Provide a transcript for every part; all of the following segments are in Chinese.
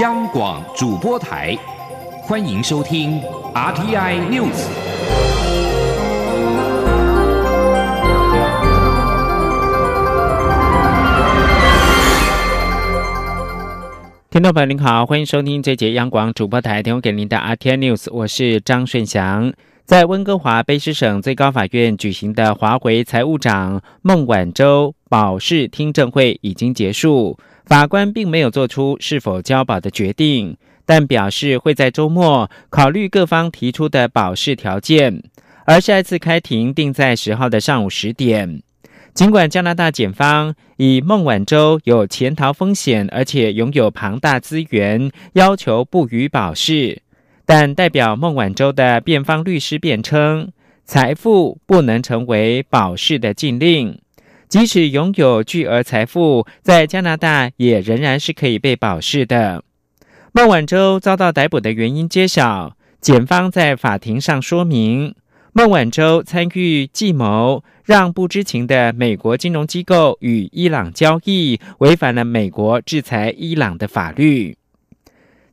央广主播台，欢迎收听 RTI News。听众朋友您好，欢迎收听这节央广主播台提供给您的 RTI News，我是张顺祥。在温哥华卑诗省最高法院举行的华为财务长孟晚舟保释听证会已经结束。法官并没有做出是否交保的决定，但表示会在周末考虑各方提出的保释条件，而下一次开庭定在十号的上午十点。尽管加拿大检方以孟晚舟有潜逃风险，而且拥有庞大资源，要求不予保释，但代表孟晚舟的辩方律师辩称，财富不能成为保释的禁令。即使拥有巨额财富，在加拿大也仍然是可以被保释的。孟晚舟遭到逮捕的原因揭晓，检方在法庭上说明，孟晚舟参与计谋，让不知情的美国金融机构与伊朗交易，违反了美国制裁伊朗的法律。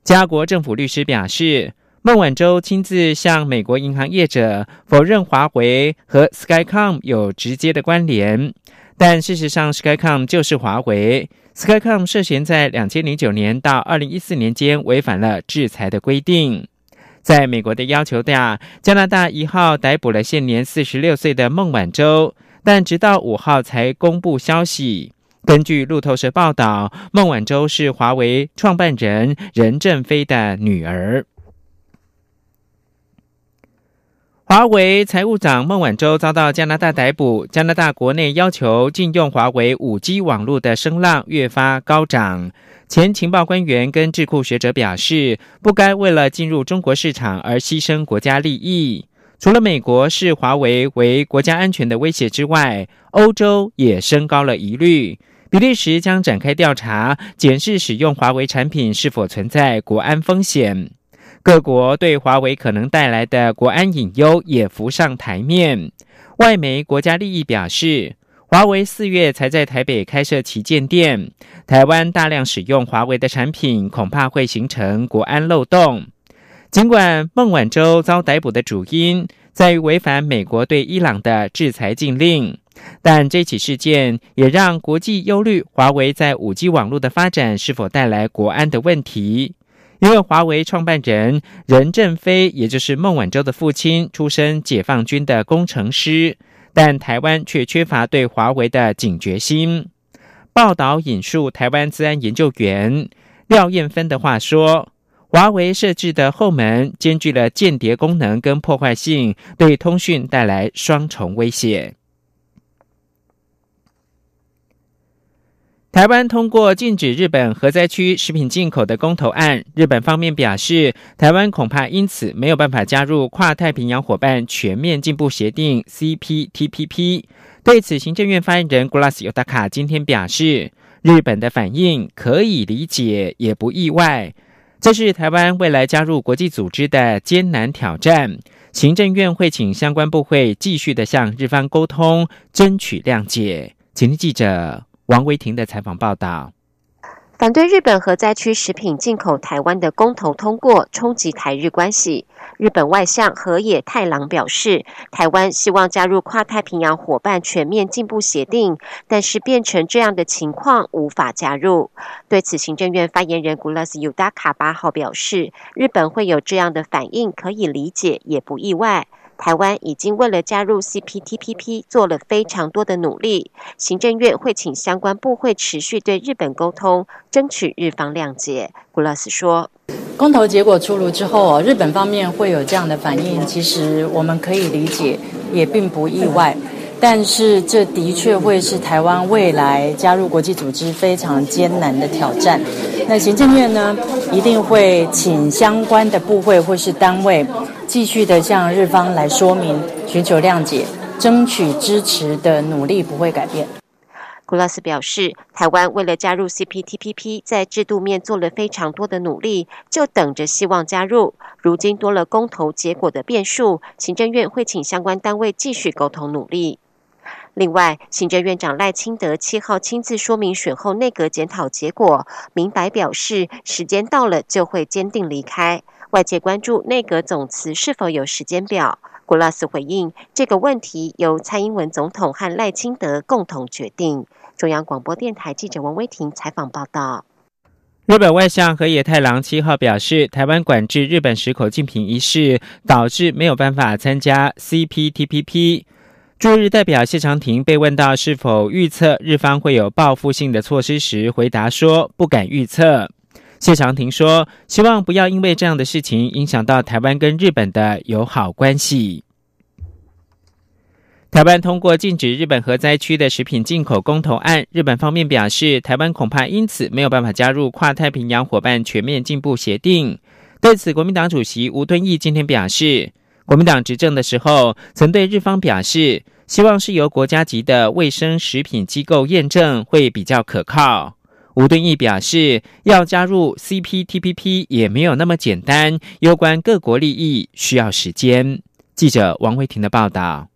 加国政府律师表示，孟晚舟亲自向美国银行业者否认华为和 Skycom 有直接的关联。但事实上，Skycom 就是华为。Skycom 涉嫌在两千零九年到二零一四年间违反了制裁的规定。在美国的要求下，加拿大一号逮捕了现年四十六岁的孟晚舟，但直到五号才公布消息。根据路透社报道，孟晚舟是华为创办人任正非的女儿。华为财务长孟晚舟遭到加拿大逮捕。加拿大国内要求禁用华为五 G 网络的声浪越发高涨。前情报官员跟智库学者表示，不该为了进入中国市场而牺牲国家利益。除了美国视华为为国家安全的威胁之外，欧洲也升高了疑虑。比利时将展开调查，检视使用华为产品是否存在国安风险。各国对华为可能带来的国安隐忧也浮上台面。外媒国家利益表示，华为四月才在台北开设旗舰店，台湾大量使用华为的产品，恐怕会形成国安漏洞。尽管孟晚舟遭逮捕的主因在于违反美国对伊朗的制裁禁令，但这起事件也让国际忧虑华为在五 G 网络的发展是否带来国安的问题。因为华为创办人任正非，也就是孟晚舟的父亲，出身解放军的工程师，但台湾却缺乏对华为的警觉心。报道引述台湾资安研究员廖燕芬的话说：“华为设置的后门兼具了间谍功能跟破坏性，对通讯带来双重威胁。”台湾通过禁止日本核灾区食品进口的公投案，日本方面表示，台湾恐怕因此没有办法加入跨太平洋伙伴全面进步协定 （CPTPP）。对此，行政院发言人 Glass Yotaka 今天表示，日本的反应可以理解，也不意外。这是台湾未来加入国际组织的艰难挑战。行政院会请相关部会继续的向日方沟通，争取谅解。请听记者。王维婷的采访报道：反对日本核灾区食品进口台湾的公投通过，冲击台日关系。日本外相河野太郎表示，台湾希望加入跨太平洋伙伴全面进步协定，但是变成这样的情况无法加入。对此，行政院发言人古拉斯尤达卡八号表示，日本会有这样的反应，可以理解，也不意外。台湾已经为了加入 CPTPP 做了非常多的努力，行政院会请相关部会持续对日本沟通，争取日方谅解。古拉斯说：“公投结果出炉之后，日本方面会有这样的反应，其实我们可以理解，也并不意外。但是这的确会是台湾未来加入国际组织非常艰难的挑战。那行政院呢，一定会请相关的部会或是单位。”继续的向日方来说明，寻求谅解，争取支持的努力不会改变。古拉斯表示，台湾为了加入 CPTPP，在制度面做了非常多的努力，就等着希望加入。如今多了公投结果的变数，行政院会请相关单位继续沟通努力。另外，行政院长赖清德七号亲自说明选后内阁检讨结果，明白表示时间到了就会坚定离开。外界关注内阁总辞是否有时间表，古拉斯回应这个问题由蔡英文总统和赖清德共同决定。中央广播电台记者王威婷采访报道。日本外相河野太郎七号表示，台湾管制日本石口禁品一事导致没有办法参加 CPTPP。驻日代表谢长廷被问到是否预测日方会有报复性的措施时，回答说不敢预测。谢长廷说，希望不要因为这样的事情影响到台湾跟日本的友好关系。台湾通过禁止日本核灾区的食品进口公投案，日本方面表示，台湾恐怕因此没有办法加入跨太平洋伙伴全面进步协定。对此，国民党主席吴敦义今天表示。国民党执政的时候，曾对日方表示，希望是由国家级的卫生食品机构验证会比较可靠。吴敦义表示，要加入 CPTPP 也没有那么简单，有关各国利益需要时间。记者王慧婷的报道。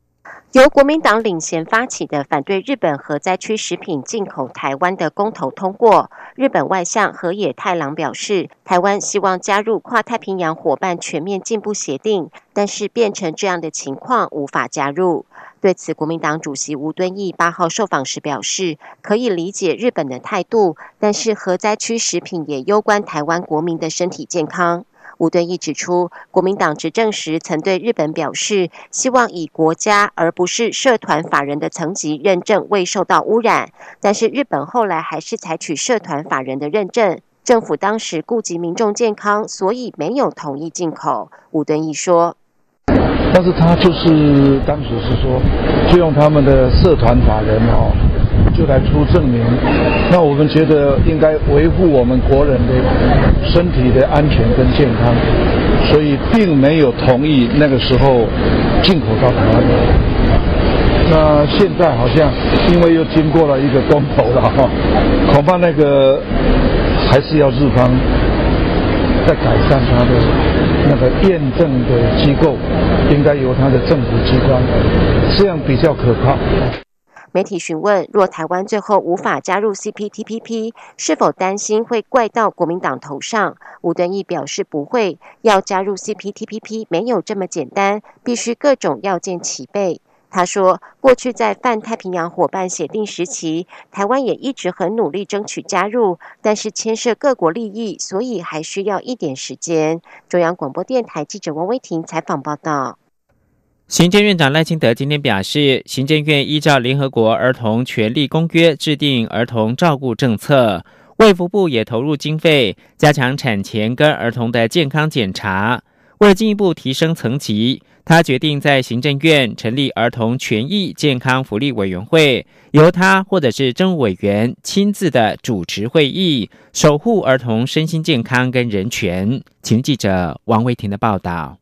由国民党领衔发起的反对日本核灾区食品进口台湾的公投通过。日本外相河野太郎表示，台湾希望加入跨太平洋伙伴全面进步协定，但是变成这样的情况无法加入。对此，国民党主席吴敦义八号受访时表示，可以理解日本的态度，但是核灾区食品也攸关台湾国民的身体健康。吴敦义指出，国民党执政时曾对日本表示，希望以国家而不是社团法人的层级认证未受到污染，但是日本后来还是采取社团法人的认证。政府当时顾及民众健康，所以没有同意进口。吴敦义说：“但是他就是当时是说，就用他们的社团法人哦。”就来出证明，那我们觉得应该维护我们国人的身体的安全跟健康，所以并没有同意那个时候进口到台湾。那现在好像因为又经过了一个公投了哈，恐怕那个还是要日方再改善它的那个验证的机构，应该由它的政府机关，这样比较可靠。媒体询问：若台湾最后无法加入 CPTPP，是否担心会怪到国民党头上？吴敦义表示不会。要加入 CPTPP 没有这么简单，必须各种要件齐备。他说，过去在泛太平洋伙伴协定时期，台湾也一直很努力争取加入，但是牵涉各国利益，所以还需要一点时间。中央广播电台记者王威婷采访报道。行政院长赖清德今天表示，行政院依照联合国儿童权利公约制定儿童照顾政策，卫福部也投入经费加强产前跟儿童的健康检查。为了进一步提升层级，他决定在行政院成立儿童权益健康福利委员会，由他或者是政务委员亲自的主持会议，守护儿童身心健康跟人权。请记者王维婷的报道。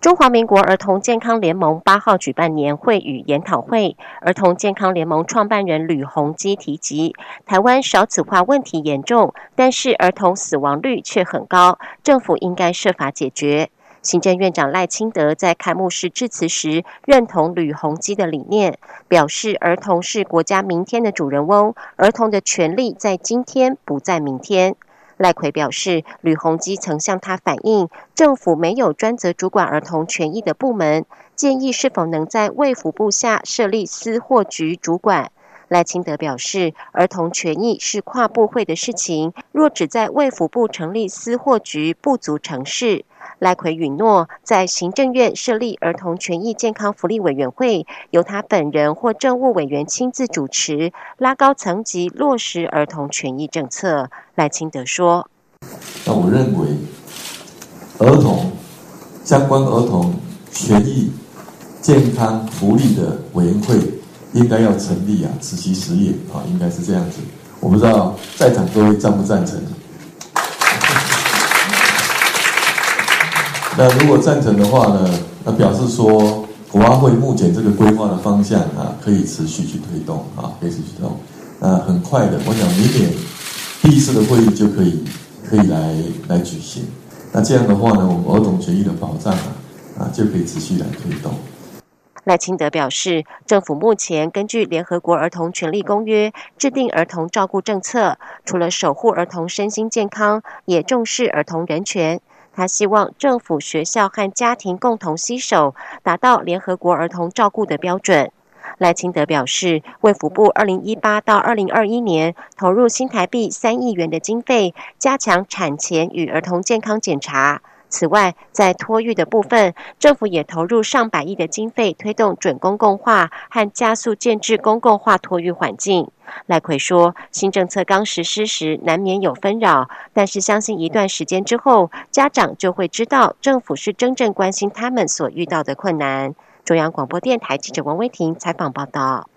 中华民国儿童健康联盟八号举办年会与研讨会，儿童健康联盟创办人吕鸿基提及，台湾少子化问题严重，但是儿童死亡率却很高，政府应该设法解决。行政院长赖清德在开幕式致辞时，认同吕鸿基的理念，表示儿童是国家明天的主人翁，儿童的权利在今天，不在明天。赖奎表示，吕鸿基曾向他反映，政府没有专责主管儿童权益的部门，建议是否能在卫福部下设立司货局主管。赖清德表示，儿童权益是跨部会的事情，若只在卫福部成立司货局，不足成事。赖奎允诺，在行政院设立儿童权益健康福利委员会，由他本人或政务委员亲自主持，拉高层级落实儿童权益政策。赖清德说：“那我认为，儿童相关儿童权益健康福利的委员会应该要成立啊，此其实业啊，应该是这样子。我不知道在场各位赞不赞成？”那如果赞成的话呢？那表示说，国安会目前这个规划的方向啊，可以持续去推动啊，可以持续推动。那很快的，我想明年第一次的会议就可以可以来来举行。那这样的话呢，我们儿童权益的保障啊，啊就可以持续来推动。赖清德表示，政府目前根据联合国儿童权利公约制定儿童照顾政策，除了守护儿童身心健康，也重视儿童人权。他希望政府、学校和家庭共同携手，达到联合国儿童照顾的标准。赖清德表示，卫福部二零一八到二零二一年投入新台币三亿元的经费，加强产前与儿童健康检查。此外，在托育的部分，政府也投入上百亿的经费，推动准公共化和加速建制公共化托育环境。赖奎说，新政策刚实施时难免有纷扰，但是相信一段时间之后，家长就会知道政府是真正关心他们所遇到的困难。中央广播电台记者王威婷采访报道。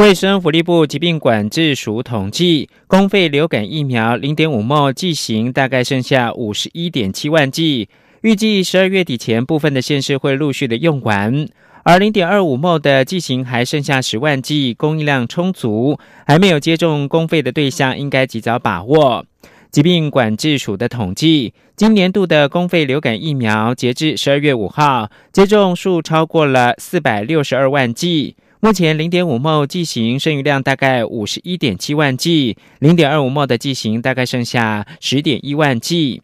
卫生福利部疾病管制署统计，公费流感疫苗零点五末剂型大概剩下五十一点七万剂，预计十二月底前部分的县市会陆续的用完，而零点二五末的剂型还剩下十万剂，供应量充足，还没有接种公费的对象应该及早把握。疾病管制署的统计，今年度的公费流感疫苗截至十二月五号，接种数超过了四百六十二万剂。目前零点五末剂型剩余量大概五十一点七万剂，零点二五末的剂型大概剩下十点一万剂。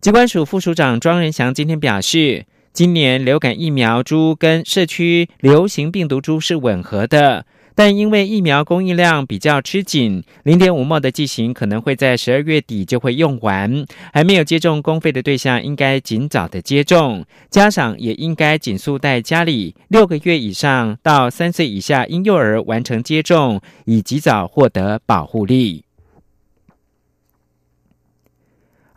疾管署副署长庄仁祥今天表示，今年流感疫苗株跟社区流行病毒株是吻合的。但因为疫苗供应量比较吃紧，零点五毛的剂型可能会在十二月底就会用完，还没有接种公费的对象应该尽早的接种，家长也应该紧速带家里六个月以上到三岁以下婴幼儿完成接种，以及早获得保护力。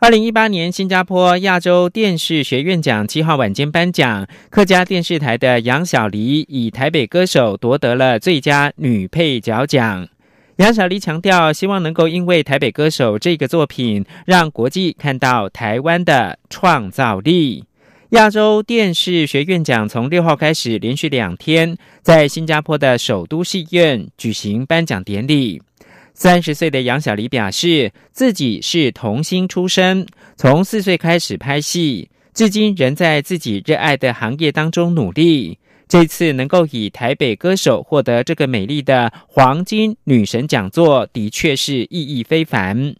二零一八年新加坡亚洲电视学院奖七号晚间颁奖，客家电视台的杨小黎以台北歌手夺得了最佳女配角奖。杨小黎强调，希望能够因为台北歌手这个作品，让国际看到台湾的创造力。亚洲电视学院奖从六号开始，连续两天在新加坡的首都戏院举行颁奖典礼。三十岁的杨小黎表示，自己是童星出身，从四岁开始拍戏，至今仍在自己热爱的行业当中努力。这次能够以台北歌手获得这个美丽的黄金女神讲座，的确是意义非凡。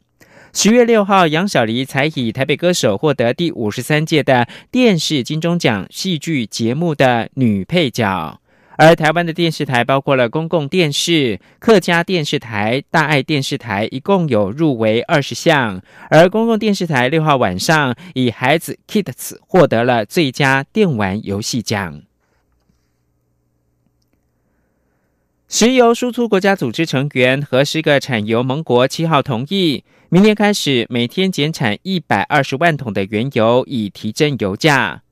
十月六号，杨小黎才以台北歌手获得第五十三届的电视金钟奖戏剧节目的女配角。而台湾的电视台包括了公共电视、客家电视台、大爱电视台，一共有入围二十项。而公共电视台六号晚上以孩子 Kids 获得了最佳电玩游戏奖。石油输出国家组织成员和十个产油盟国七号同意，明年开始每天减产一百二十万桶的原油，以提振油价。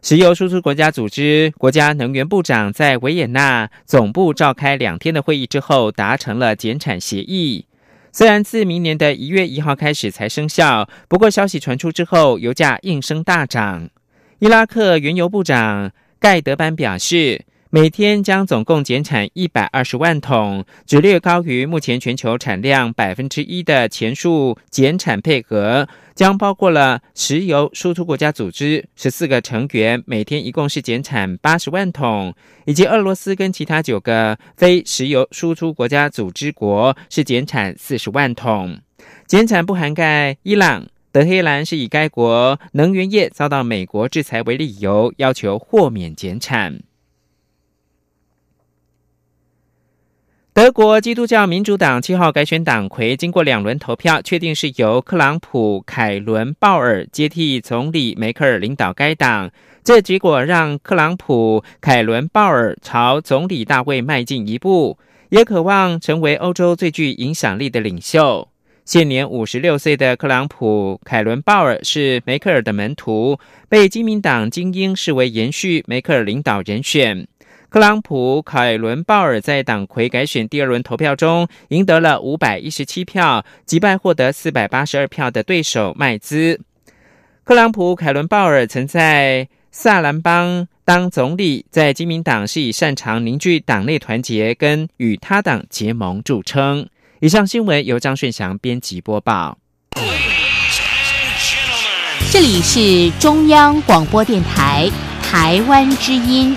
石油输出国家组织国家能源部长在维也纳总部召开两天的会议之后，达成了减产协议。虽然自明年的一月一号开始才生效，不过消息传出之后，油价应声大涨。伊拉克原油部长盖德班表示。每天将总共减产一百二十万桶，只略高于目前全球产量百分之一的前述减产配额，将包括了石油输出国家组织十四个成员，每天一共是减产八十万桶，以及俄罗斯跟其他九个非石油输出国家组织国是减产四十万桶。减产不涵盖伊朗、德黑兰，是以该国能源业遭到美国制裁为理由，要求豁免减产。德国基督教民主党七号改选党魁，经过两轮投票，确定是由克朗普·凯伦鲍尔接替总理梅克尔领导该党。这结果让克朗普·凯伦鲍尔朝总理大位迈进一步，也渴望成为欧洲最具影响力的领袖。现年五十六岁的克朗普·凯伦鲍尔是梅克尔的门徒，被基民党精英视为延续梅克尔领导人选。特朗普·凯伦鲍尔在党魁改选第二轮投票中赢得了五百一十七票，击败获得四百八十二票的对手麦兹。特朗普·凯伦鲍尔曾在萨兰邦当总理，在基民党是以擅长凝聚党内团结跟与他党结盟著称。以上新闻由张顺祥编辑播报。这里是中央广播电台台湾之音。